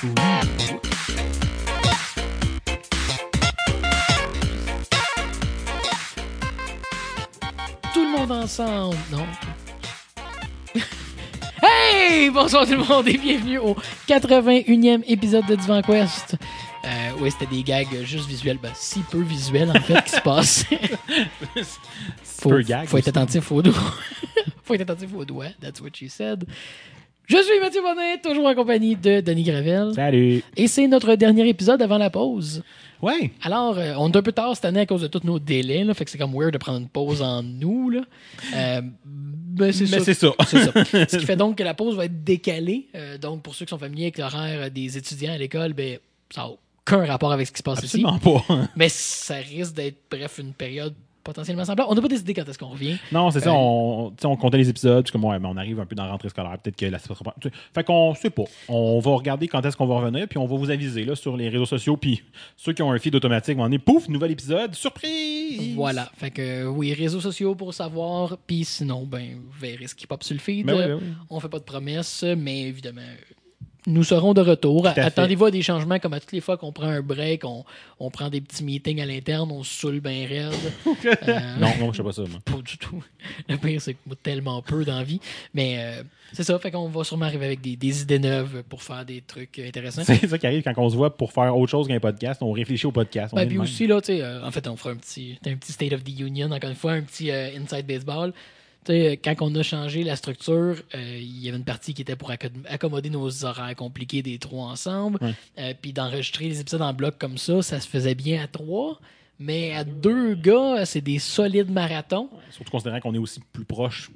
Tout le monde ensemble. Non? hey! Bonsoir tout le monde et bienvenue au 81e épisode de Divan Quest. Euh, oui, c'était des gags juste visuels, ben, si peu visuels en fait qui se passaient. faut, peu gag faut être attentif aux doigts. faut être attentif aux doigts. That's what she said. Je suis Mathieu Bonnet, toujours en compagnie de Denis Gravel. Salut. Et c'est notre dernier épisode avant la pause. Ouais. Alors, euh, on est un peu tard cette année à cause de tous nos délais, là, fait que c'est comme weird de prendre une pause en nous. Là. Euh, ben, c'est ça. c'est ça. C'est ça. Ce qui fait donc que la pause va être décalée. Euh, donc, pour ceux qui sont familiers avec l'horaire des étudiants à l'école, ben, ça n'a aucun rapport avec ce qui se passe Absolument ici. pas. Mais ça risque d'être, bref, une période potentiellement semblable. On n'a pas décidé quand est-ce qu'on revient. Non, c'est ça. Euh, On, comptait les épisodes. Puis comme, ouais, mais on arrive un peu dans la rentrée scolaire. Peut-être que la Fait qu'on sait pas. On va regarder quand est-ce qu'on va revenir. Puis on va vous aviser là, sur les réseaux sociaux. Puis ceux qui ont un feed automatique vont en pouf, nouvel épisode. Surprise! Voilà. Fait que, oui, réseaux sociaux pour savoir. Puis sinon, ben, vous verrez ce qui pop sur le feed. Ben oui, ben oui. On fait pas de promesses, mais évidemment, nous serons de retour. Attendez-vous à des changements comme à toutes les fois qu'on prend un break, on, on prend des petits meetings à l'interne, on se saoule bien raide. Euh, Non, non, je sais pas ça. moi. Pas du tout. Le pire, c'est que moi, tellement peu d'envie. Mais euh, c'est ça, fait qu'on va sûrement arriver avec des, des idées neuves pour faire des trucs intéressants. C'est ça qui arrive quand on se voit pour faire autre chose qu'un podcast. On réfléchit au podcast. On Ben, est puis même. aussi, là, tu sais, euh, en fait, on fera un petit, un petit State of the Union, encore une fois, un petit euh, Inside Baseball. Quand on a changé la structure, euh, il y avait une partie qui était pour acco- accommoder nos horaires compliqués des trois ensemble. Ouais. Euh, puis d'enregistrer les épisodes en bloc comme ça, ça se faisait bien à trois. Mais à deux gars, c'est des solides marathons. Surtout considérant qu'on est aussi plus proche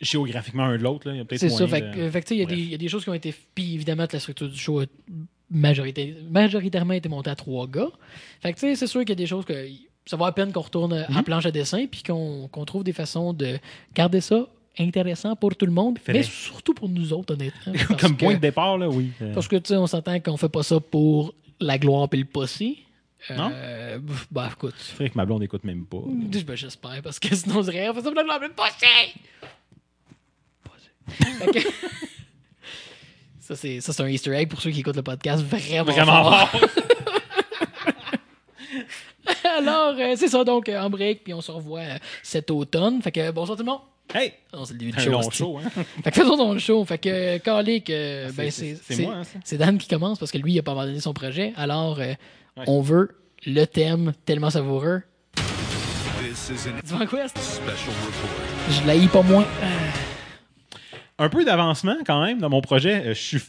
géographiquement un de l'autre. là. Il y a peut-être C'est ça. de- fait il y, a des- Bref. il y a des choses qui ont été. Puis évidemment, la structure du show a majoritairement été montée à trois gars. Fait que, tu sais, c'est sûr qu'il y a des choses que. Ça vaut à peine qu'on retourne Mhm. à planche à dessin puis qu'on trouve des façons de garder ça intéressant pour tout le monde, mais surtout pour nous autres, honnêtement. Comme que- point de départ, là, oui. Euh, Parce que, tu sais, on s'entend qu'on fait pas ça pour la gloire et le passé. Euh, bah, écoute. C'est vrai que ma blonde n'écoute même pas. Ben, J'espère, parce que sinon, on dirait, on fait ça pour la gloire et le Ça, c'est ça, c'est un Easter egg pour ceux qui écoutent le podcast vraiment, Vraiment fort. fort. Alors, euh, c'est ça, donc, euh, en break, puis on se revoit euh, cet automne. Fait que, bonsoir tout le monde. Hey! Non, c'est le début Un show. long hostie. show, hein? Fait que faisons donc le show. Fait que, euh, euh, C'est- ben, c'est- c'est c'est c'est- moi, hein, ça? c'est Dan qui commence parce que lui, il a pas abandonné son projet. Alors, euh, Ouais. on veut le thème tellement savoureux. This is an Divan Quest, special report. je l'haïs pas moins. Un peu d'avancement quand même dans mon projet. Je suis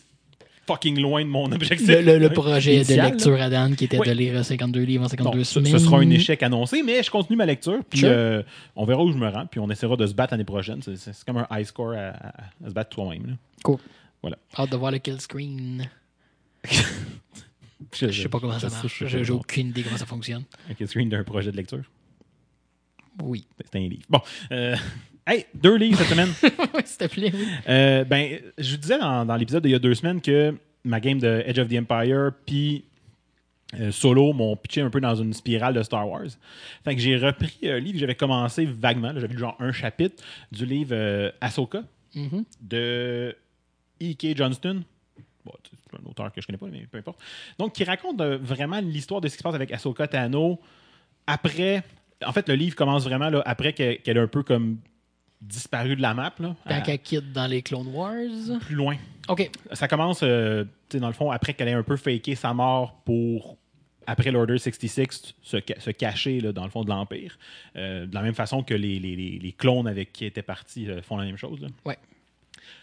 fucking loin de mon objectif. Le, le- le projet initial, de là. lecture à Dan qui était Oui. de lire 52 livres en 52 Bon, ce, semaines. ce sera un échec annoncé, mais je continue ma lecture. Puis Sure. euh, on verra où je me rends. Puis on essaiera de se battre l'année prochaine. C'est- comme un high score à, à- à se battre toi-même. là. Cool. Voilà. Hâte de voir le kill screen. Je, Je sais pas comment ça marche. je J'ai aucune idée comment ça fonctionne. Un kill screen d'un projet de lecture? Oui. C'est un livre. Bon. euh, hey, deux livres cette semaine. S'il te plaît, oui. Euh, ben, je vous disais dans, dans l'épisode d'il y a deux semaines que ma game de Edge of the Empire puis euh, Solo m'ont pitché un peu dans une spirale de Star Wars. Fait que j'ai repris un livre que j'avais commencé vaguement. J'avais lu genre un chapitre du livre euh, Ahsoka Mhm. de E.K. Johnston. Bon, c'est un auteur que je connais pas, mais peu importe. Donc, qui raconte euh, vraiment l'histoire de ce qui se passe avec Ahsoka Tano après. En fait, le livre commence vraiment là, après qu'elle qu'elle a un peu comme disparu de la map. Là, Quand elle quitte dans les Clone Wars. plus loin. OK. Ça commence, euh, tu sais, dans le fond, après qu'elle ait un peu faké sa mort pour, après l'Order 66, se, ca- se cacher, là, dans le fond, de l'Empire. Euh, de la même façon que les, les- les- les clones avec qui elle était partis euh, font la même chose. là. Ouais.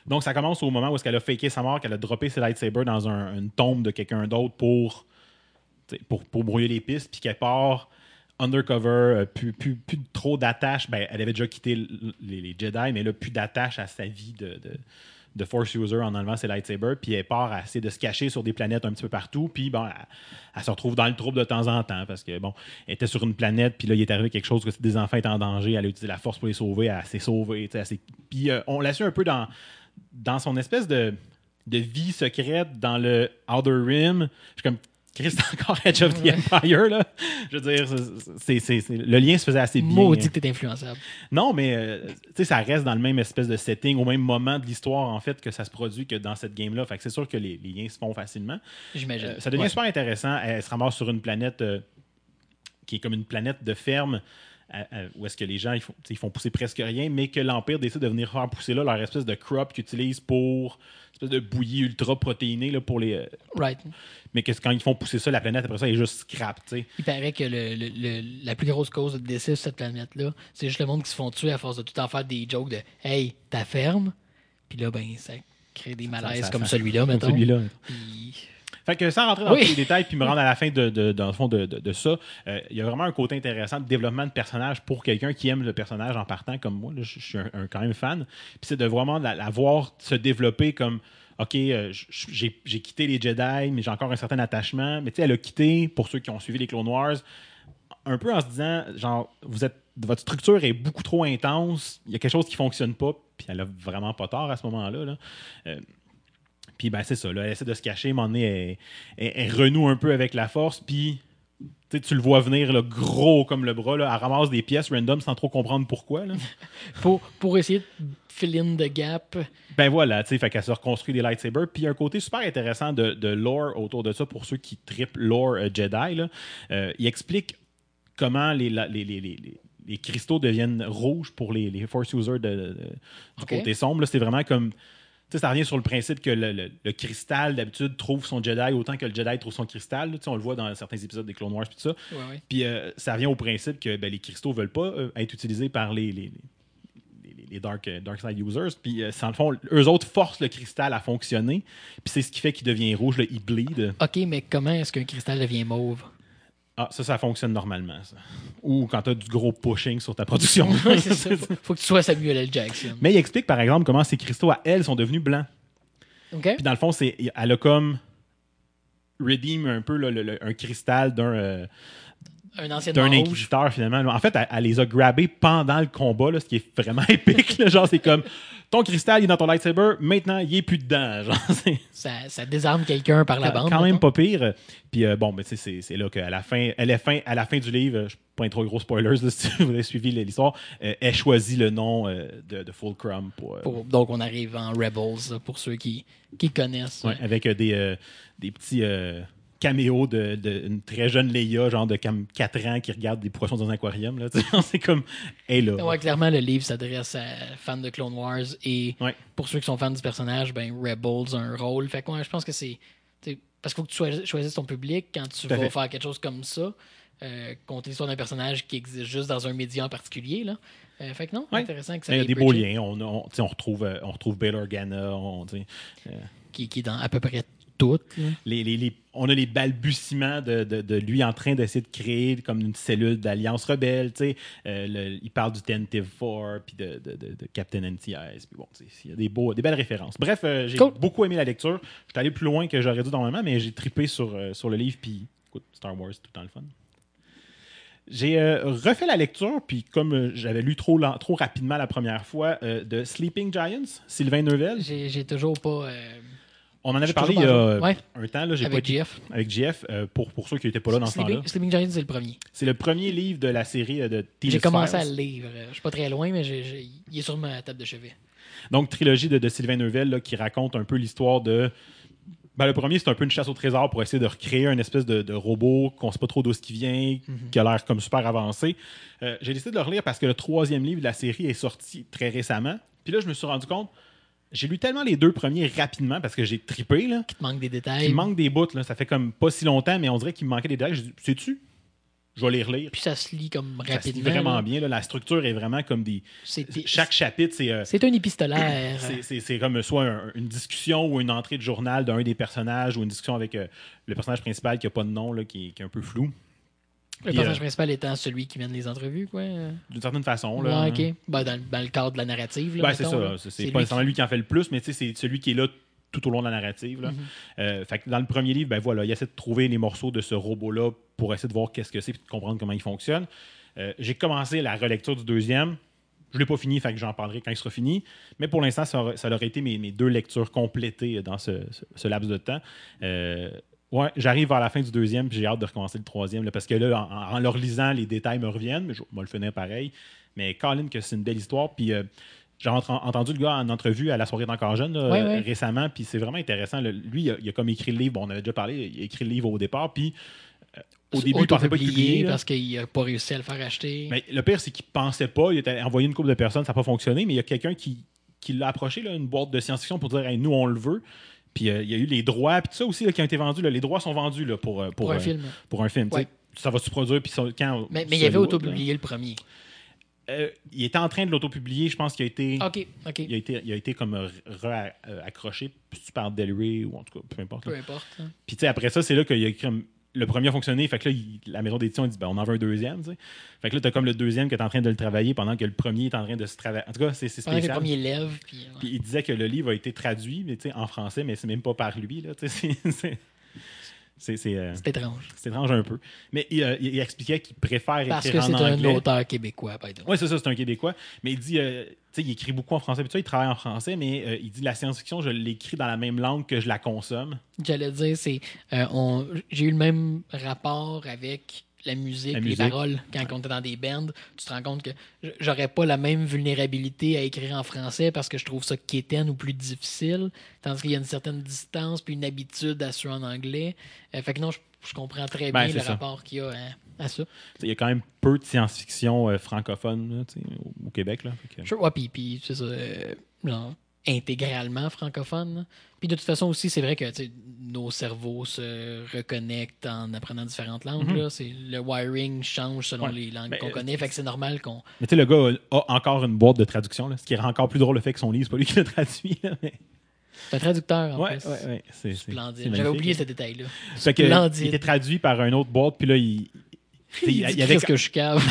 Donc, ça commence au moment où est-ce qu'elle a faké sa mort, qu'elle a droppé ses lightsabers dans un- une tombe de quelqu'un d'autre pour, pour, pour brouiller les pistes, puis qu'elle part undercover, euh, plus, plus, plus trop d'attache. Ben, elle avait déjà quitté les, Jedi, mais là, plus d'attache à sa vie de, de, Force User en enlevant ses lightsabers. Puis elle part à essayer de se cacher sur des planètes un petit peu partout. Puis bon, elle, se retrouve dans le trouble de temps en temps parce que bon, elle était sur une planète, puis là, il est arrivé quelque chose que des enfants étaient en danger. Elle a utilisé la force pour les sauver. Elle s'est sauvée. Puis euh, on l'a su un peu dans, dans son espèce de, de vie secrète dans le Outer Rim. Comme Chris, c'est encore Edge of the Empire, là. Je veux dire, c'est- c'est- c'est- le lien se faisait assez bien. Maudit que t'es influençable. Non, mais euh, tu sais, ça reste dans le même espèce de setting, au même moment de l'histoire, en fait, que ça se produit que dans cette game-là. Fait que c'est sûr que les, les liens se font facilement. J'imagine. Euh, ça devient Ouais. super intéressant. Elle se ramasse sur une planète euh, qui est comme une planète de ferme. Où est-ce que les gens ils font, ils pousser presque rien, mais que l'Empire décide de venir faire pousser là leur espèce de crop qu'ils utilisent pour espèce de bouillie ultra protéinée là, pour les. euh, Right. mais que quand ils font pousser ça, la planète après ça est juste scrap, tu sais. Il paraît que le, le- le- la plus grosse cause de décès sur cette planète-là, c'est juste le monde qui se font tuer à force de tout en faire des jokes de Hey, ta ferme. Puis là, ben, ça crée des malaises ça- comme ça- celui-là, mettons. celui-là. Puis- Fait que sans rentrer dans Oui. tous les détails puis me rendre à la fin de, de- dans le fond de, de- de ça, euh, il y a vraiment un côté intéressant de développement de personnage pour quelqu'un qui aime le personnage en partant comme moi. là, je, je suis un, un- quand même fan. Puis c'est de vraiment la, la voir se développer comme OK, euh, j'ai j'ai quitté les Jedi, mais j'ai encore un certain attachement. Mais tu sais, elle a quitté, pour ceux qui ont suivi les Clone Wars, un peu en se disant, genre, vous êtes, votre structure est beaucoup trop intense, il y a quelque chose qui fonctionne pas, puis elle a vraiment pas tort à ce moment-là. là. Euh, puis ben c'est ça, là, elle essaie de se cacher, donné, elle, elle- elle renoue un peu avec la force, puis tu le vois venir là, gros comme le bras, là, elle ramasse des pièces random sans trop comprendre pourquoi. là. pour, pour essayer de fill in the gap. Ben voilà, tu sais, fait qu'elle se reconstruit des lightsabers. Puis un côté super intéressant de, de lore autour de ça pour ceux qui trippent lore euh, Jedi. Là. Euh, il explique comment les, la- les, les, les, les- les cristaux deviennent rouges pour les, les Force users de, de- du côté sombre. C'est vraiment comme. Ça revient sur le principe que le, le- le cristal, d'habitude, trouve son Jedi autant que le Jedi trouve son cristal. là. Tu sais, on le voit dans certains épisodes des Clone Wars puis tout ça. Ouais, ouais. Puis euh, ça revient au principe que ben, les cristaux veulent pas euh, être utilisés par les, les, les- dark, euh, dark Side users. Puis, sans le fond, eux autres forcent le cristal à fonctionner. Puis c'est ce qui fait qu'il devient rouge, il bleed. Ok, mais comment est-ce qu'un cristal devient mauve? Ah, ça, ça fonctionne normalement, ça. Ou quand tu as du gros pushing sur ta production. Ouais, c'est ça. Faut, faut que tu sois Samuel L. Jackson. Mais il explique, par exemple, comment ces cristaux à elle sont devenus blancs. OK? Puis dans le fond, c'est, elle a comme redeem un peu là, le- le- un cristal d'un, euh, Un ancien d'un inquisiteur finalement. En fait, elle, elle les a grabés pendant le combat, là, ce qui est vraiment épique. là. genre, c'est comme ton cristal il est dans ton lightsaber, maintenant il est plus dedans. Genre, Ça, ça désarme quelqu'un par la bande. quand même pas pire. Puis euh, bon, ben, tu sais, c'est, c'est là qu'à la fin, elle est fin, à la fin du livre, je pas trop gros spoilers là, si vous avez suivi l'histoire, euh, elle choisit le nom euh, de, de Fulcrum pour, Pour- donc, on arrive en Rebels, pour ceux qui, qui connaissent. Ouais, avec des, des petits euh, caméos d'une de, une très jeune Leia, genre de 4 ans, qui regarde des poissons dans un aquarium. Là, c'est comme, là. Ouais, clairement, le livre s'adresse à fans de Clone Wars et Ouais. pour ceux qui sont fans du personnage, ben Rebels a un rôle. Fait que ouais, je pense que c'est. Parce qu'il faut que tu choisis- choisisses ton public quand tu vas fait. faire quelque chose comme ça. Euh, compter l'histoire d'un personnage qui existe juste dans un média en particulier. Là. Euh, fait que non, Ouais. intéressant que ça Il y a des beaux liens. On, retrouve, euh, on retrouve Bail Organa. On, sais, Qui, qui est dans à peu près toutes. les, les- les- on a les balbutiements de, de- de lui en train d'essayer de créer comme une cellule d'alliance rebelle. tu sais. Euh, le- il parle du Tentative 4 puis de, de- Captain NTS. Puis bon, tu sais, il y a des, beaux, des belles références. Bref, euh, j'ai Cool. beaucoup aimé la lecture. Je suis allé plus loin que j'aurais dû normalement, mais j'ai trippé sur, euh, sur le livre. Puis écoute, Star Wars, tout le temps le fun. J'ai euh, refait la lecture, puis comme euh, j'avais lu trop, lent- trop rapidement la première fois, euh, de Sleeping Giants, Sylvain Neuvel. J'ai j'ai toujours pas. On en avait parlé il y a un temps. Là, avec GF. avec JF, euh, pour, pour ceux qui n'étaient pas là dans ce temps-là. Sleeping, Giants, c'est le premier. C'est le premier livre de la série euh, de Teen J'ai commencé à le lire. Euh, Je suis pas très loin, mais il est sur ma table de chevet. Donc, trilogie de, de Sylvain Neuvel là, qui raconte un peu l'histoire de. Ben, le premier, c'est un peu une chasse au trésor pour essayer de recréer un espèce de, de robot qu'on ne sait pas trop d'où ce qui vient, qui a l'air comme super avancé. Euh, J'ai décidé de le relire parce que le troisième livre de la série est sorti très récemment. Puis là, je me suis rendu compte, j'ai lu tellement les deux premiers rapidement parce que j'ai trippé. Là, Il te manque des détails. il me manque des bouts. Là, ça fait comme pas si longtemps, mais on dirait qu'il me manquait des détails. J'ai dit, sais-tu, je vais les relire. Puis ça se lit comme Ça se lit rapidement. vraiment là. bien. là. La structure est vraiment comme des. Chaque chapitre, c'est. euh, c'est un épistolaire. c'est- comme soit un- une discussion ou une entrée de journal d'un des personnages ou une discussion avec euh, le personnage principal qui n'a pas de nom, là, qui, qui est un peu flou, Le Puis, personnage euh, principal étant celui qui mène les entrevues, quoi. d'une certaine façon. Ouais, Là, ok. Ben, dans, dans le cadre de la narrative. là, Ben, c'est ça. C'est- pas nécessairement lui qui en fait le plus, mais c'est celui qui est là tout au long de la narrative. là. Mhm. Euh, fait que dans le premier livre, ben voilà, il essaie de trouver les morceaux de ce robot-là pour essayer de voir qu'est-ce que c'est et de comprendre comment il fonctionne. Euh, J'ai commencé la relecture du deuxième. Je ne l'ai pas fini, fait que j'en parlerai quand il sera fini. Mais pour l'instant, ça, aurait- ça aurait été mes, mes deux lectures complétées dans ce, ce- ce laps de temps. Euh, Ouais, j'arrive vers la fin du deuxième, puis j'ai hâte de recommencer le troisième, là, parce que là, en, leur lisant, les détails me reviennent, mais je vais le finir pareil. Mais Colin, que c'est une belle histoire, puis euh, j'ai ent- entendu le gars en entrevue à la soirée d'encore jeune là, récemment, puis c'est vraiment intéressant. là. Lui, il a, il a comme écrit le livre, bon, on avait déjà parlé, il a écrit le livre au départ, puis euh, au début, il pensait pas là. parce qu'il n'a pas réussi à le faire acheter. Mais le pire, c'est qu'il pensait pas. Il a envoyé une couple de personnes, ça n'a pas fonctionné, mais il y a quelqu'un qui, qui l'a approché, là, une boîte de science-fiction, pour dire Hey, nous, on le veut. Puis euh, il y a eu les droits, puis tout ça aussi là, qui ont été vendus. là. les droits sont vendus là, pour, euh, pour, pour un euh, film. pour un film. Ouais. Ça va se produire, puis quand. Mais, mais il ça avait auto-publié le premier. Euh, il était en train de l'auto-publier, je pense qu'il a été. OK, OK. Il a été, il a été comme accroché, si tu parles d'Elray ou en tout cas, peu importe. Peu importe. hein. Puis tu sais, après ça, c'est là qu'il y a comme le premier a fonctionné, fait que là, il- la maison d'édition a dit ben, on en veut un deuxième. tu sais. Fait que là, t'as comme le deuxième qui est en train de le travailler pendant que le premier est en train de se travailler. En tout cas, c'est Pendant que le spécial. premier lève. Puis, ouais. Puis il disait que le livre a été traduit mais, en français, mais c'est même pas par lui. Là, c'est- c'est- c'est c'est, euh, C'est étrange. c'est étrange un peu. Mais il, euh, il- expliquait qu'il préfère Parce que écrire c'est en un anglais. auteur québécois, by. Oui, c'est ça, c'est un Québécois. Mais il dit, euh, tu sais, il écrit beaucoup en français, puis il travaille en français, mais il dit la science-fiction, je l'écris dans la même langue que je la consomme. J'allais dire, c'est. on- J'ai eu le même rapport avec la musique, La les musique. paroles, quand on était dans des bands. Tu te rends compte que j'aurais pas la même vulnérabilité à écrire en français parce que je trouve ça quétaine ou plus difficile, tandis qu'il y a une certaine distance puis une habitude à suivre en anglais. Euh, fait que non, je, je comprends très Ben, bien le ça. rapport qu'il y a à, à ça. Il y a quand même peu de science-fiction euh, francophone là, au, au Québec. Là, que- Sure, ouais, puis, puis c'est ça, euh, genre, intégralement francophone. Puis de toute façon aussi, c'est vrai que nos cerveaux se reconnectent en apprenant différentes langues. Mhm. là. C'est Le wiring change selon Ouais. les langues Ben, qu'on euh, connaît. Fait que c'est normal qu'on. Mais tu sais, le gars a encore une boîte de traduction, là, ce qui rend encore plus drôle le fait que son livre, c'est pas lui qui l'a traduit. mais- C'est un traducteur en Ouais, plus. ouais, ouais. C'est, Splendide. J'avais oublié ce détail-là. Splendide. il était traduit par une autre boîte, puis là, il. Il, y avait, Christ que je cave.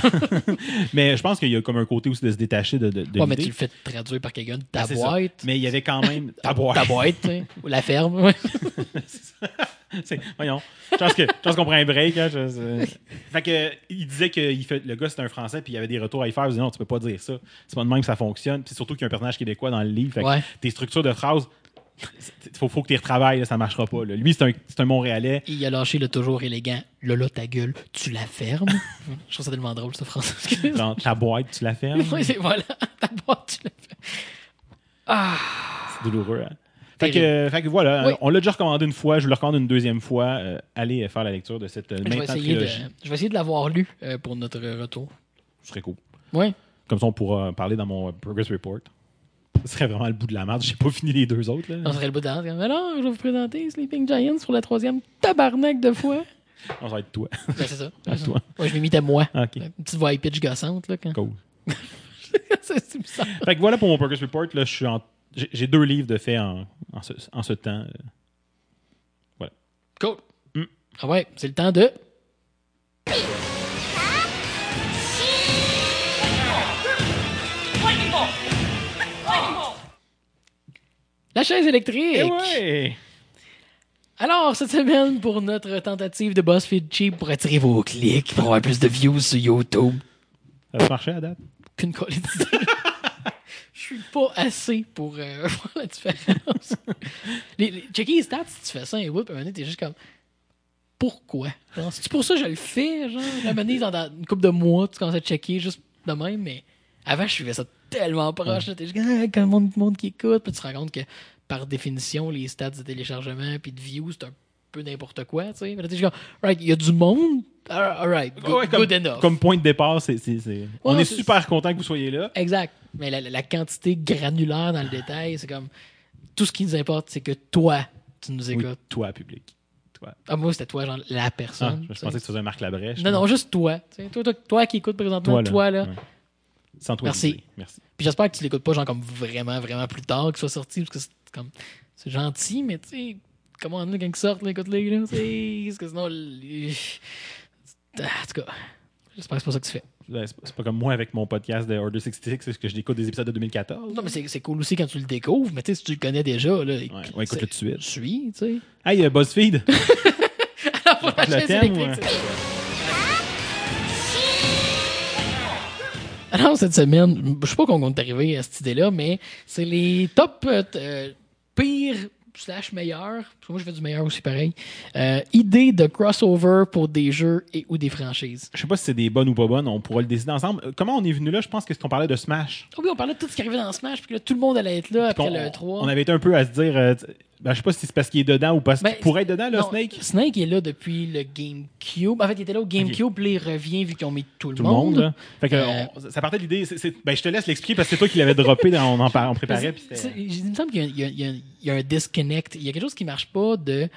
mais je pense qu'il y a comme un côté aussi de se détacher de, de, de ouais, mais tu le fais traduire par quelqu'un de ta ça. boîte. Mais il y avait quand même ta boîte. Ta boîte. Ou la ferme. C'est- voyons. Je pense que je pense qu'on prend un break. hein, je- c'est- fait que il disait que il fait, le gars c'était un français puis il y avait des retours à y faire. Il disait non, tu peux pas dire ça. C'est pas de même que ça fonctionne. Puis surtout qu'il y a un personnage québécois dans le livre. Fait que Ouais. tes structures de phrases, faut, faut que tu les retravailles, là, ça marchera pas. là. Lui, c'est un, Montréalais. Il a lâché le toujours élégant. Lola, ta gueule, tu la fermes? je trouve ça tellement drôle, cette phrase. Dans ta boîte, tu la fermes? Oui, c'est voilà. Ta boîte, tu la fermes. C'est douloureux. hein. Fait que, Terrible. euh, fait que voilà, Oui. on l'a déjà recommandé une fois, je vous le recommande une deuxième fois. Euh, allez faire la lecture de cette euh, Je vais, essayer de, trilogie. je vais essayer de l'avoir lu euh, pour notre retour. Ce serait cool. Oui. Comme ça, on pourra parler dans mon Progress Report. Ce serait vraiment le bout de la merde. J'ai pas fini les deux autres. Là. On serait le bout de la comme, Alors, je vais vous présenter Sleeping Giants pour la troisième tabarnak de fois. Ça va être toi. Ben, c'est ça. À toi. Ouais, je m'imite à moi. Une petite voix pitch gossante. Là, quand... Cool. c'est bizarre. Fait que voilà pour mon Progress Report. Là, je suis en- j'ai, deux livres de fait en, en, ce, en ce temps. euh. Cool. Mm. Ah ouais, c'est le temps de. La chaise électrique. Eh ouais! Alors, cette semaine, pour notre tentative de BuzzFeed Cheap pour attirer vos clics, pour avoir plus de views sur YouTube, Ça a marché à date? qu'une qualité. Je suis pas assez pour euh, voir la différence. les, les- checker les stats, si tu fais ça un whoop, à un moment donné, t'es juste comme. Pourquoi? C'est pour ça que je le fais, genre, la manière dans, dans une couple de mois, tu commences à checker juste de même, mais avant, je suivais ça tellement proche, là, t'es juste comme, ah, le monde, monde qui écoute, puis tu te rends compte que, par définition, les stats de téléchargement puis de views, c'est un peu n'importe quoi, tu sais. Mais là, t'es juste comme, right, il y a du monde, Ah, alright, good, Ouais, comme, good enough. comme point de départ, c'est, c'est- c'est- on Ouais, est super content que vous soyez là. Exact. Mais la, la quantité granulaire dans le détail, c'est comme. Tout ce qui nous importe, c'est que toi, tu nous Oui, écoutes. toi, public. Toi. Ah, moi, c'était toi, genre, la Ah, personne. je tu sais. pensais que tu faisais Marc Labrèche. non, non, juste toi. Toi, toi, toi qui écoutes présentement, toi, là. Ouais. Sans toi. Merci. Merci. Puis j'espère que tu l'écoutes pas, genre, comme vraiment, vraiment plus tard qu'il soit sorti, parce que c'est comme. C'est gentil, mais tu sais. Comment on est quand ils sortent, écoute-les, là. Parce que sinon. Ah, En tout cas, j'espère que c'est pas ça que tu fais. Ouais, C'est pas- comme moi avec mon podcast de Order 66, c'est que je découvre des épisodes de 2014. Non, mais c'est cool aussi quand tu le découvres, mais tu sais, si tu le connais déjà, là. Ouais, ouais, écoute-le tout de suite. Suis, tu sais. Hey, euh, BuzzFeed! Pour la ouais. c'est Alors, cette semaine, je sais pas comment on est arrivé à cette idée-là, mais c'est les top euh, euh, pires slash meilleur, parce que moi je fais du meilleur aussi pareil, euh, idée de crossover pour des jeux et ou des franchises. Je sais pas si c'est des bonnes ou pas bonnes, on pourra le décider ensemble. Euh, Comment on est venu là? Je pense que c'est qu'on parlait de Smash. Oh oui, on parlait de tout ce qui arrivait dans Smash, puis que là, tout le monde allait être là après Qu'on- le 3. On avait été un peu à se dire, euh, ben, je sais pas si c'est parce qu'il est dedans ou parce qu'il Ben, pourrait être dedans, là, Non, Snake. Snake est là depuis le GameCube. En fait, il était là au GameCube, puis il revient vu qu'ils ont mis tout le Tout le monde. Fait que, Euh, on- ça partait de l'idée. Ben, je te laisse l'expliquer parce que c'est toi qui l'avais droppé, dans, on en on préparait. puis Il me semble qu'il y a- y, y un disconnect. Il y a quelque chose qui marche pas de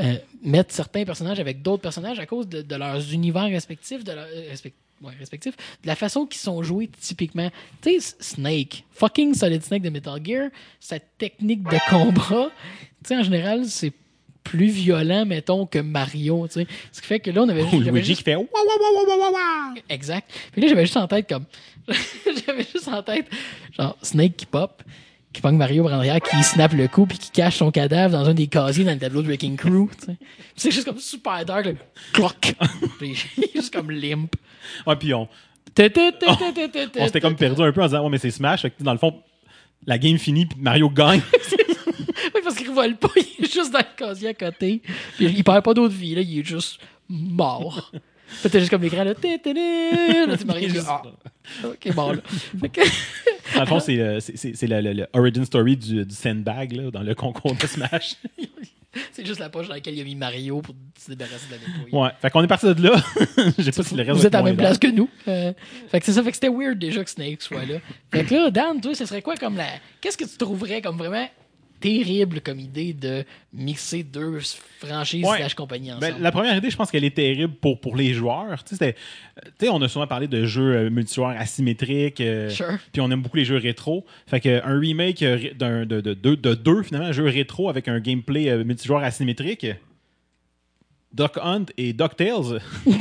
euh, mettre certains personnages avec d'autres personnages à cause de, de leurs univers respectifs, de leur, euh, respect- ouais, respectifs, de la façon qu'ils sont joués typiquement. Tu sais, Snake, fucking Solid Snake de Metal Gear, sa technique de combat, tu sais, en général, c'est plus violent, mettons, que Mario, tu sais. Ce qui fait que là, on avait j'avais Luigi juste- qui fait. Exact. Puis là, j'avais juste en tête comme. j'avais juste en tête, genre, Snake qui pop, qui pogne Mario arrière, qui snap le coup, puis qui cache son cadavre dans un des casiers dans le tableau de Wrecking Crew. C'est juste comme super dark, là. Cloc! Puis il est juste comme limp. Ouais, puis on, té, on s'était comme perdu un peu en disant, ouais, mais c'est Smash. Dans le fond, la game finit, puis Mario gagne. Oui, parce qu'il vole pas, il est juste dans le casier à côté. Puis il perd pas d'autre vie, là, il est juste mort. T'as juste comme l'écran, là. Mario, ah, ok, bon, là. Fait que. Dans le fond, c'est euh, c'est- c'est- c'est le, origin story du, du sandbag là, dans le concours de Smash. C'est juste la poche dans laquelle il a mis Mario pour se débarrasser de la dépouille. Ouais. Fait qu'on est parti de là. Je sais pas si le reste Vous êtes à la même place que nous. Euh, fait que c'est ça, fait que c'était weird déjà que Snake soit là. Fait que là, Dan, toi, ce serait quoi comme la. Qu'est-ce que tu trouverais comme vraiment terrible comme idée de mixer deux franchises Ouais. slash compagnies Ben, ensemble? la première idée, je pense qu'elle est terrible pour, pour les joueurs. Sais, on a souvent parlé de jeux euh, multijoueurs asymétriques. euh, Sure. Puis on aime beaucoup les jeux rétro. Fait que un remake euh, d'un- de, de, de, de deux, finalement, jeux rétro avec un gameplay euh, multijoueur asymétrique. Duck Hunt et DuckTales.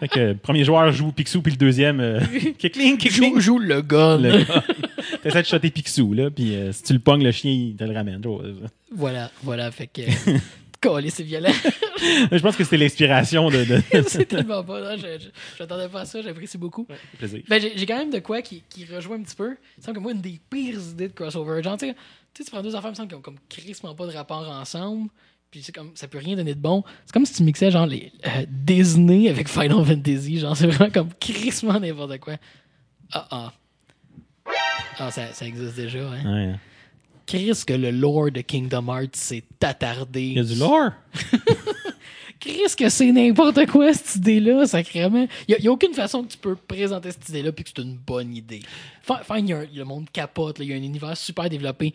fait que premier joueur joue Picsou, puis le deuxième, euh, kickling, kickling. Joue, joue le gun. Le gars. T'essaies de shotter Picsou, là, puis euh, si tu le pognes, le chien, il te le ramène. Voilà, voilà, fait que. Calé, c'est violent. je pense que c'était l'inspiration de, de... c'est tellement pas. là, Je, j'attendais pas à ça, j'apprécie beaucoup. plaisir. Ben, j'ai, quand même de quoi qui, qui rejoint un petit peu. Il me semble que moi, une des pires idées de crossover, genre, tu sais, tu prends deux affaires, il me semble, qui ont comme crissement pas de rapport ensemble, puis c'est comme, ça peut rien donner de bon. C'est comme si tu mixais, genre, les euh, Disney avec Final Fantasy, genre, c'est vraiment comme crissement n'importe quoi. Ah, ah. Ah, ça, ça existe déjà, hein. Ouais. Chris, que le lore de Kingdom Hearts s'est attardé. Il y a du lore? Chris, que c'est n'importe quoi, cette idée-là, sacrément. Il n'y a, aucune façon que tu peux présenter cette idée-là puis que c'est une bonne idée. Fine, il y a un- le monde capote, il y a un univers super développé.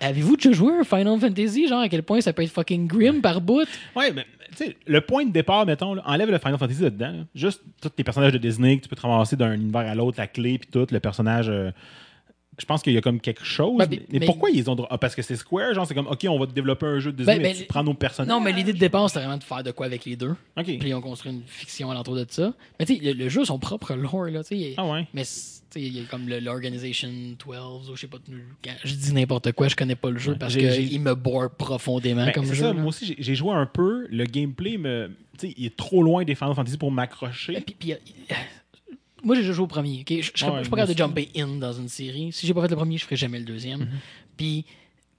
Avez-vous déjà joué à Final Fantasy, genre à quel point ça peut être fucking grim par bout? Ouais, mais le point de départ, mettons, enlève le Final Fantasy là-dedans. là. Juste tous les personnages de Disney que tu peux te ramasser d'un univers à l'autre, la clé, puis tout, le personnage. euh, je pense qu'il y a comme quelque chose. Ben, mais, mais- mais mais- pourquoi ils ont. Ah, parce que c'est Square, genre, c'est comme, OK, on va développer un jeu de Disney, Ben, mais ben, tu prends nos personnages. Non, mais l'idée de départ, c'était vraiment de faire de quoi avec les deux. OK. Puis ils ont construit une fiction alentour de ça. Mais tu sais, le, le jeu a son propre lore, là, tu sais. Ah ouais. Mais tu sais, il y a comme l'Organization 12, ou je sais pas, je dis n'importe quoi, je connais pas le jeu Ouais, parce qu'il me bore profondément Ben, comme jeu. ça, moi aussi, j'ai- joué un peu. Le gameplay, me, tu sais, il est trop loin des Final Fantasy pour m'accrocher. Puis- puis, euh, moi, j'ai joué au premier. Je, Ouais, je suis pas moi capable de jumper in dans une série. Si j'ai pas fait le premier, je ferai jamais le deuxième. Mhm. Puis,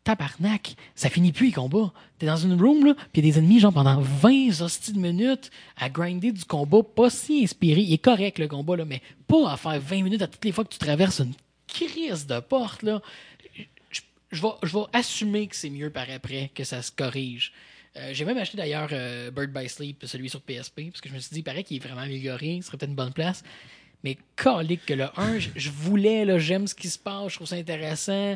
tabarnak, ça finit plus les combats. T'es dans une room, là, puis il y a des ennemis, genre, pendant 20 hosties de minutes à grinder du combat pas si inspiré. Il est correct, le combat, là, mais pas à faire 20 minutes à toutes les fois que tu traverses une crise de porte, là. Je, je vais, je vais assumer que c'est mieux par après, que ça se corrige. Euh, J'ai même acheté d'ailleurs euh, Bird by Sleep, celui sur PSP, parce que je me suis dit, il paraît qu'il est vraiment amélioré, ce serait peut-être une bonne place. Mais calique que le 1, je, voulais, là, j'aime ce qui se passe, je trouve ça intéressant.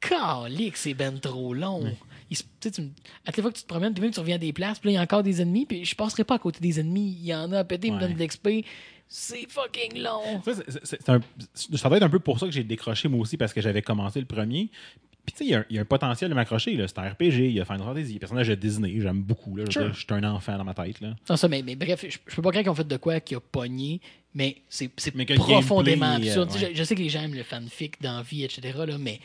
Calique, c'est ben trop long. Il se- tu me- à les fois que tu te promènes, puis même tu reviens à des places, puis là, il y a encore des ennemis, puis je passerai pas à côté des ennemis. Il y en a à péter, il me Ouais. donne de l'XP. C'est fucking long. Ça, un- ça doit être un peu pour ça que j'ai décroché moi aussi parce que j'avais commencé le premier. Puis tu sais, il y a un- il y, a un potentiel de m'accrocher. C'est un RPG, il y a Final Fantasy, il y a des personnages de Disney, j'aime beaucoup. Là. Je Sure. suis un enfant dans ma tête. Là. Non, ça, mais, mais bref, je, je peux pas croire qu'ils ont fait de quoi qui a pogné, mais c'est profondément gameplay, absurde. euh, Tu sais, ouais. Je, je sais que les gens aiment le fanfic dans vie, etc., là, mais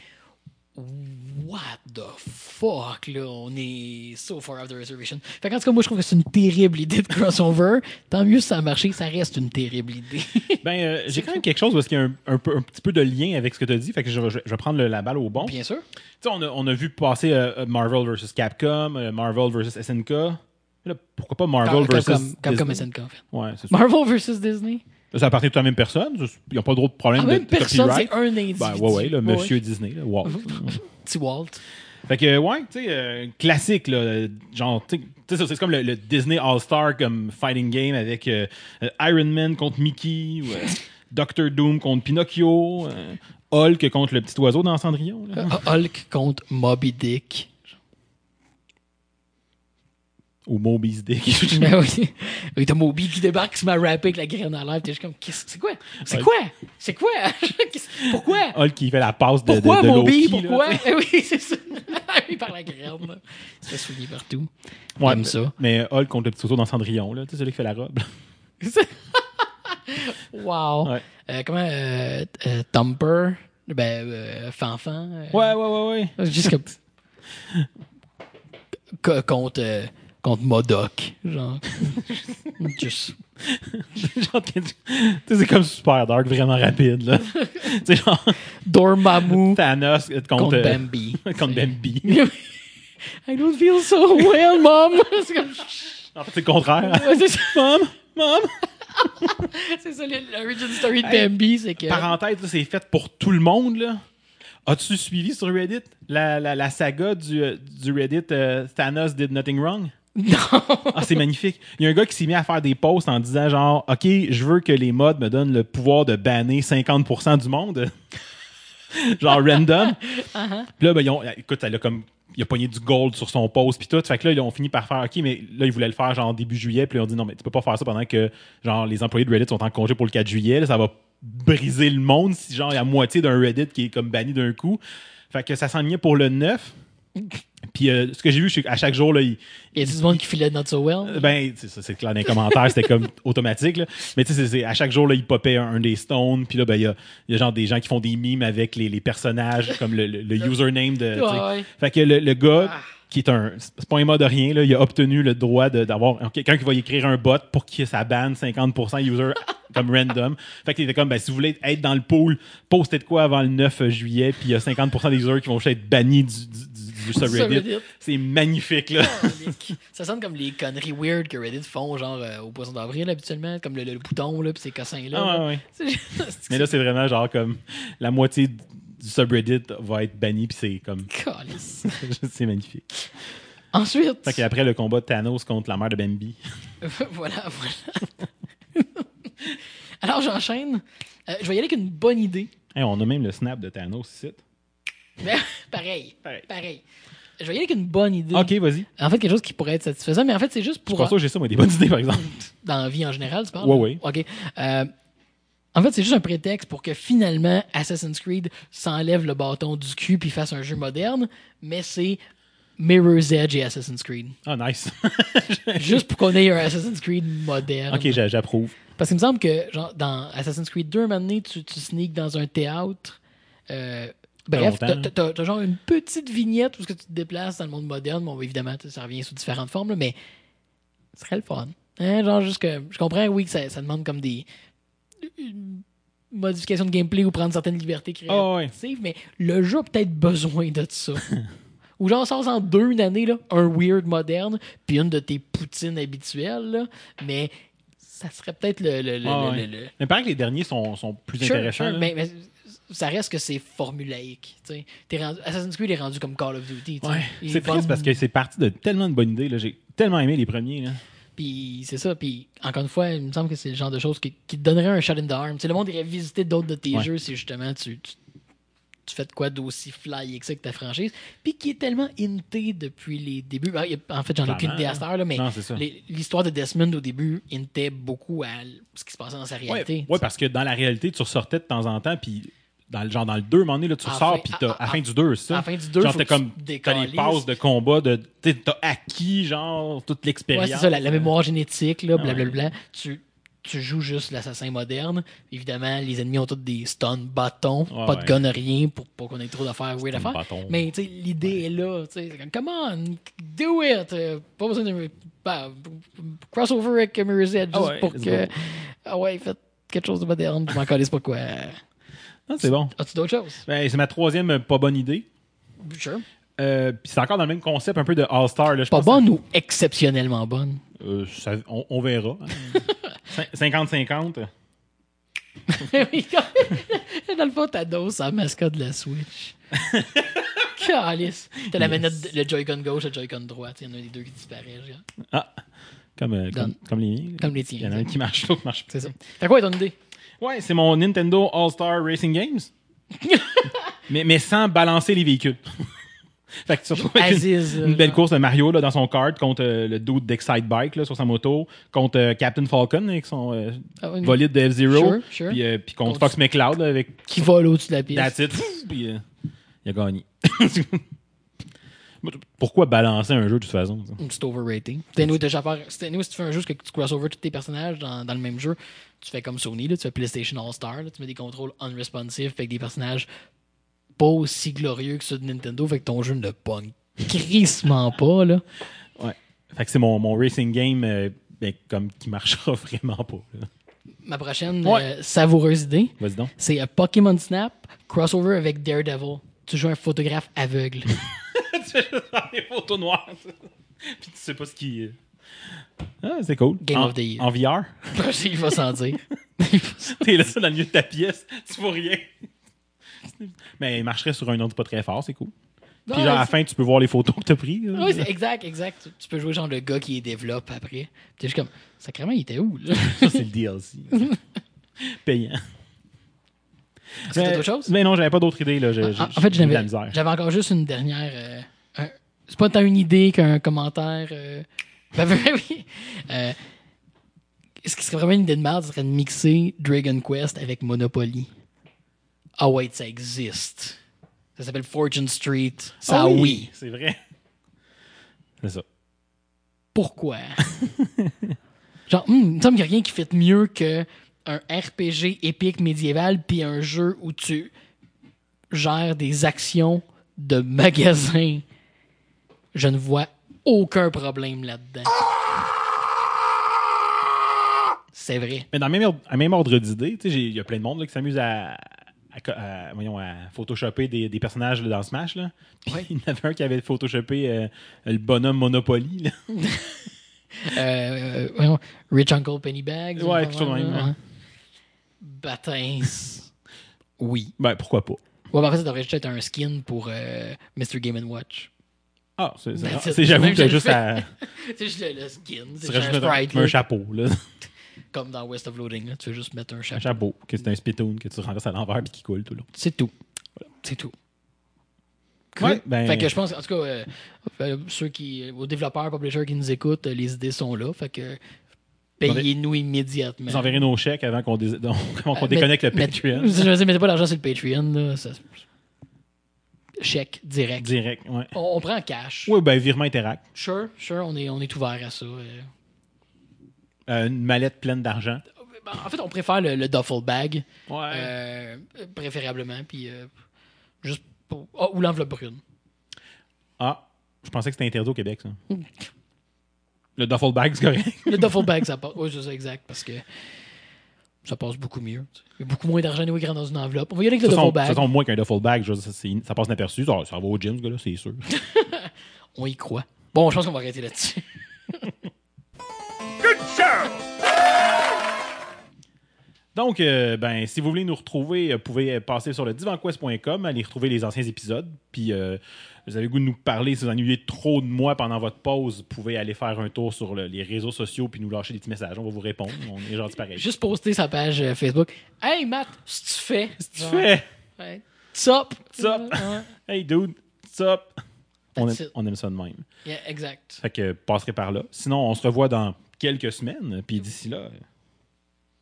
what the fuck, là, on est so far off the reservation. Fait qu'en tout cas, moi, je trouve que c'est une terrible idée de crossover. Tant mieux si ça a marché, ça reste une terrible idée. Ben, euh, j'ai quand même quelque chose parce qu'il y a un, un peu- un petit peu de lien avec ce que tu as dit. Fait que je, vais- je vais prendre le- la balle au bon. Tu Bien sûr. sais, on a, on a vu passer euh, Marvel vs. Capcom, euh, Marvel vs. SNK. Là, pourquoi pas Marvel vs. Capcom, Capcom Disney? SNK, en fait. Ouais. Marvel versus Disney? Ça appartient à la même personne. Ils n'ont pas d'autres problèmes Ah, de même personne, copyright. c'est un individu. Ben, ouais, ouais, Ouais, Monsieur ouais. Disney, là, Walt. Petit Walt. Fait que, ouais, tu sais, euh, classique, là, euh, genre, tu sais, c'est comme le, le Disney All-Star comme fighting game avec euh, euh, Iron Man contre Mickey, ou euh, Doctor Doom contre Pinocchio, euh, Hulk contre le petit oiseau dans Cendrillon. là. Euh, Hulk contre Moby Dick. Ou Moby's Dick. Ben oui. Oui, t'as Moby qui débarque, qui se met à rapper avec la graine à l'air. T'es juste comme, c'est quoi? C'est quoi? C'est quoi? Pourquoi? Hulk qui fait la passe de, de, Pourquoi de Moby? Loki, Pourquoi? oui, c'est ça. oui, par la graine. Il fait souiller partout. Ouais, J'aime mais- ça. Mais Hulk contre le petit dans Cendrillon, là, tu sais, celui qui fait la robe. wow. Ouais. Euh, comment? Euh, euh, Thumper? Ben, euh, Fanfan? euh, Ouais, ouais, ouais, ouais. Juste comme. Co- contre, euh, contre Modoc. Genre. Juste. Genre, tu sais, c'est comme super dark, vraiment rapide, là. tu sais, genre, Dormammu Thanos contre, contre euh, Bambi. contre Bambi. I don't feel so well, mom. c'est comme. En fait, c'est le contraire. Ouais, c'est ça, Mom, mom. c'est ça, l'origin story de Hey, Bambi, c'est que. Parenthèse, là, c'est fait pour tout le monde, là. As-tu suivi sur Reddit la, la, la saga du, euh, du Reddit euh, Thanos did nothing wrong? Non! Ah, c'est magnifique. Il y a un gars qui s'est mis à faire des posts en disant genre, OK, je veux que les mods me donnent le pouvoir de banner 50% du monde. genre random. Puis là, ben, ils ont- écoute, elle a comme. Il a pogné du gold sur son post puis tout. Fait que là, ils ont fini par faire OK, mais là, ils voulaient le faire genre début juillet. Puis ont dit non, mais tu peux pas faire ça pendant que genre les employés de Reddit sont en congé pour le 4 juillet. là, ça va briser le monde si genre il y a moitié d'un Reddit qui est comme banni d'un coup. Fait que ça s'enlignait pour le 9. Puis euh, ce que j'ai vu, c'est qu'à chaque jour, là, il, Il y a du monde qui filait not so well. ben, c'est ça, c'est clair dans les commentaires, c'était comme automatique. Là. Mais tu sais, à chaque jour, là, il popait un, un des stones. Puis là, ben, il y a, il y a genre des gens qui font des mimes avec les, les personnages, comme le, le- le username de. Ouais, ouais. Fait que le, le gars, Ah. qui est un. C'est pas un mot de rien, là, il a obtenu le droit d'avoir quelqu'un qui va écrire un bot pour qu'il ça banne 50% user comme random. Fait qu'il était comme, ben, si vous voulez être dans le pool, postez de quoi avant le 9 juillet, puis il y a 50% des users qui vont juste être bannis du, du, C'est magnifique, là. Ça sonne comme les conneries weird que Reddit font, genre euh, au poisson d'avril habituellement, comme le, le bouton, là, pis ces cossins-là. Ah, là. ouais, Mais là, c'est vraiment genre comme la moitié du subreddit va être banni, puis c'est comme. C'est magnifique. Ensuite, Fait qu'après le combat de Thanos contre la mère de Bambi. voilà, voilà. Alors j'enchaîne. Euh, je vais y aller avec une bonne idée. Hey, on a même le snap de Thanos ici. Pareil, Pareil. pareil. Je vais y aller avec une bonne idée. Ok, vas-y. En fait, quelque chose qui pourrait être satisfaisant, mais en fait, c'est juste Je pour. pense pas que j'ai ça, moi, des bonnes idées, par exemple. Dans la vie en général, tu parles? Ouais, ouais. OK. Euh, en fait, c'est juste un prétexte pour que finalement Assassin's Creed s'enlève le bâton du cul puis fasse un jeu moderne, mais c'est Mirror's Edge et Assassin's Creed. Ah, nice. Juste pour qu'on ait un Assassin's Creed moderne. ok, j'a- j'approuve. Parce qu'il me semble que genre, dans Assassin's Creed 2, un moment donné, tu, tu sneaks dans un théâtre. Euh, bref, t'as- t'as genre une petite vignette où ce que tu te déplaces dans le monde moderne. Bon, évidemment, ça revient sous différentes formes, là, mais ce serait le fun. Hein, genre, juste que je comprends, oui, que ça, ça demande comme des une modification de gameplay ou prendre certaines libertés Ah, ouais. créatives, mais le jeu a peut-être besoin de ça. Ou genre, sort en deux une année, là, un weird moderne, puis une de tes poutines habituelles, là, mais ça serait peut-être le, le, le- Ah, le- ouais. le- le- Mais paraît que les derniers sont, sont plus Sure, intéressants. sure, là. mais, mais ça reste que c'est formulaïque. rendu- Assassin's Creed est rendu comme Call of Duty. Ouais. C'est triste parce que c'est parti de tellement de bonnes idées. J'ai tellement aimé les premiers. Là. Puis c'est ça. Puis encore une fois, il me semble que c'est le genre de choses qui, qui te donnerait un shot in the arm. Le monde irait visiter d'autres de tes Ouais. jeux si justement tu, tu, tu fais de quoi d'aussi fly que ça que ta franchise. Puis qui est tellement inté depuis les débuts. Ah, En fait, j'en ai aucune idée à cette heure, là, mais l'histoire de Desmond au début intait beaucoup à ce qui se passait dans sa réalité. ouais, parce que dans la réalité, tu ressortais de temps en temps, puis dans le genre dans le 2, un moment donné, là, tu À fin- puis à- t'as- à- à la fin du 2, c'est ça. à la fin du 2, genre t'as comme t'as les passes de combat, de t'as acquis genre toute Ouais, l'expérience. c'est ça, la, la mémoire génétique, là, Ah blablabla. Tu, tu joues juste l'assassin moderne. Évidemment, les ennemis ont tous des stun bâtons, Ouais, pas de gun, rien, pour pas qu'on ait trop d'affaires faire. bâton. Mais tu sais, l'idée est là. tu sais, c'est comme, Come on, do it! Euh, Pas besoin de. bah, crossover avec Mirror's Edge Ah juste ouais, pour que. go. Ah ouais, faites quelque chose de moderne. Je m'en calisse pas quoi. Ah, c'est bon. As-tu d'autres choses? Ben, c'est ma troisième euh, pas bonne idée. Sure. Euh, puis c'est encore dans le même concept un peu de All-Star. Pas pense. bonne ou exceptionnellement bonne? Euh, ça- on, on verra. hein. Cin- 50-50. Oui, Dans le fond, ta dose, la mascotte de la Switch. Calice. T'as la Yes. manette, le Joy-Con gauche, le Joy-Con droit. Il y en a un des deux qui disparaît. genre. Ah, comme, euh, comme, les miens. Comme les Il y en a tiens. un qui marche, l'autre marche pas. C'est ça. Fait quoi ton idée? Ouais, c'est mon Nintendo All-Star Racing Games. mais, mais sans balancer les véhicules. fait que tu retrouves avec une, Aziz. une belle course de Mario là, dans son kart contre euh, le dude d'Excite Bike là, sur sa moto, contre euh, Captain Falcon avec son euh, Ah ouais, bolide de F-Zero, Sure, sure. puis, euh, puis contre Contre- Fox McCloud avec Qui vole au-dessus de la piste. That's it. Puis euh, il a gagné. Pourquoi balancer un jeu de toute façon? C'est overrating. C'était nous déjà faire. Si tu fais un jeu que tu crossover tous tes personnages dans, dans le même jeu, tu fais comme Sony, là, tu fais PlayStation All Star, là, tu mets des contrôles unresponsive avec des personnages pas aussi glorieux que ceux de Nintendo, fait que ton jeu ne pogne crissement pas là. Ouais. Fait que c'est mon, mon racing game euh, ben, comme qui marchera vraiment pas. là. Ma prochaine Ouais. euh, savoureuse idée, c'est un Pokémon Snap crossover avec Daredevil. Tu joues un photographe aveugle. tu fais juste des photos noires. Puis tu sais pas ce qui. Ah, c'est cool. Game en, of the Year. En VR. Il va s'en dire. T'es là dans le milieu de ta pièce, tu vois rien. Mais il marcherait sur un autre pas très fort, c'est cool. Puis genre, à la fin, tu peux voir les photos que t'as prises. Oui, c'est exact, exact. Tu, tu peux jouer genre le gars qui les développe après. T'es juste comme, sacrément, il était où, là? Ça, c'est le DLC. Payant. Est-ce que t'as d'autres choses? Mais non, j'avais pas d'autres idées. Là. En, j'ai- en fait, j'avais encore juste une dernière. euh, un- c'est pas tant une idée qu'un commentaire. euh, ben, ben, oui. Euh, ce qui serait vraiment une idée de merde, ce serait de mixer Dragon Quest avec Monopoly. Ah ouais, ça existe. Ça s'appelle Fortune Street. Ça, Ah oui. C'est vrai. C'est ça. Pourquoi? Genre, hum, il me semble qu'il n'y a rien qui fait mieux que un RPG épique médiéval puis un jeu où tu gères des actions de magasin. Je ne vois aucun problème là-dedans. C'est vrai. Mais dans le même, ordre- à même ordre d'idée, il y a plein de monde là, qui s'amuse à, à, co- à- voyons, à photoshopper des, des personnages là, dans Smash. Là. Puis Ouais. Il y en avait un qui avait photoshopé euh, le bonhomme Monopoly. là. Euh, euh, voyons, Rich Uncle Pennybags. Ouais, ou quelque chose de même. Batins. Oui. Ben, pourquoi pas? Ouais, ben, en fait, ça devrait juste être un skin pour Mr. Game Watch. Ah, c'est, j'avoue que t'as juste à. C'est juste le, le skin. Tu C'est un un, chapeau. Là. Comme dans West of Loading. Là. Tu fais juste mettre un Un chapeau. chapeau, que c'est un spittoon que tu renverses à l'envers puis qui coule tout long. C'est tout. C'est tout. Ouais, ben- Fait que je pense, en tout cas, euh, euh, ceux qui, aux développeurs, publishers qui nous écoutent, euh, les idées sont là. Fait que payez-nous immédiatement. Vous enverrez nos chèques avant qu'on, Euh, déconnecte le Patreon. met- Je veux dire, mettez pas l'argent sur le Patreon. Là, ça- Chèque direct. Direct, ouais. On, on prend cash. Oui, ben, virement Interact. Sure, sure, on est, on est ouvert à ça. euh. Euh, une mallette pleine d'argent. Ben, En fait, on préfère le, le duffel bag, Ouais. euh, préférablement, puis euh, juste pour... ah, ou l'enveloppe brune. Ah, je pensais que c'était interdit au Québec, ça. Le duffel bag, c'est correct. Le duffel bag, ça passe. Oui, c'est ça, exact, parce que ça passe beaucoup mieux. Il y a beaucoup moins d'argent anyway, grand dans une enveloppe. On va y aller avec De le duffel de bag. toute façon, moins qu'un duffel bag, je veux dire, ça, passe inaperçu. Ça, ça va au gym, ce gars-là, c'est sûr. On y croit. Bon, je pense qu'on va arrêter là-dessus. Donc, euh, ben, si vous voulez nous retrouver, euh, vous pouvez passer sur le divanquest.com, aller retrouver les anciens épisodes. Puis, euh, vous avez le goût de nous parler, si vous ennuyez trop de moi pendant votre pause, vous pouvez aller faire un tour sur le- les réseaux sociaux puis nous lâcher des petits messages. On va vous répondre. On est gentil pareil. Juste poster sa page Facebook. Hey, Matt, ce que tu fais? tu fais? Ouais. Sup? Ouais. Hey, dude, up? On aime, on aime ça de même. Yeah, exact. Fait que passerez par là. Sinon, on se revoit dans quelques semaines. Puis d'ici là,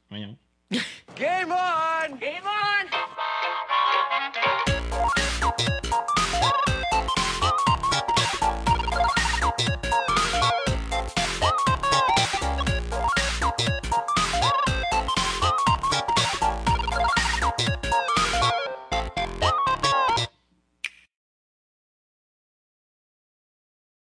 voyons. Game on! Game on!